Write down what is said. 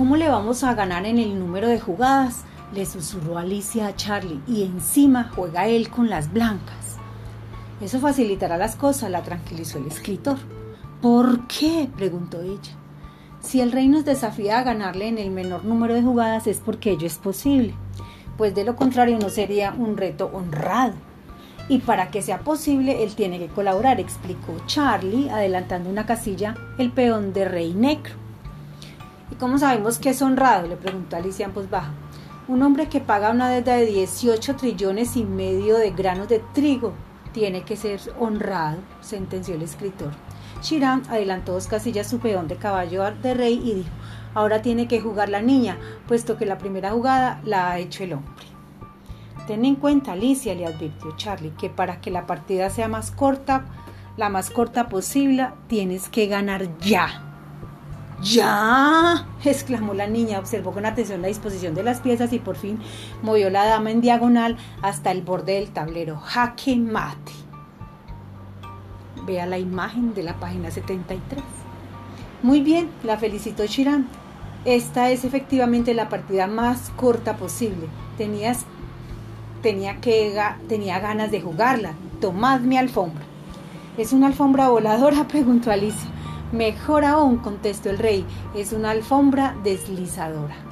¿Cómo le vamos a ganar en el número de jugadas? Le susurró Alicia a Charlie y encima juega él con las blancas. Eso facilitará las cosas, la tranquilizó el escritor. ¿Por qué? preguntó ella. Si el rey nos desafía a ganarle en el menor número de jugadas es porque ello es posible, pues de lo contrario no sería un reto honrado. Y para que sea posible, él tiene que colaborar, explicó Charlie, adelantando una casilla el peón de rey negro. ¿Y cómo sabemos que es honrado? le preguntó Alicia en voz baja. Un hombre que paga una deuda de 18 trillones y medio de granos de trigo tiene que ser honrado, sentenció el escritor. Chiram adelantó dos casillas su peón de caballo de rey y dijo, ahora tiene que jugar la niña, puesto que la primera jugada la ha hecho el hombre. Ten en cuenta, Alicia, le advirtió Charlie, que para que la partida sea más corta, la más corta posible, tienes que ganar ya. ¡Ya! exclamó la niña, observó con atención la disposición de las piezas y por fin movió la dama en diagonal hasta el borde del tablero. ¡Jaque mate! Vea la imagen de la página 73. Muy bien, la felicitó Chiran. Esta es efectivamente la partida más corta posible. Tenías, tenía, que, tenía ganas de jugarla. Tomad mi alfombra. ¿Es una alfombra voladora? preguntó Alicia. Mejor aún, contestó el rey, es una alfombra deslizadora.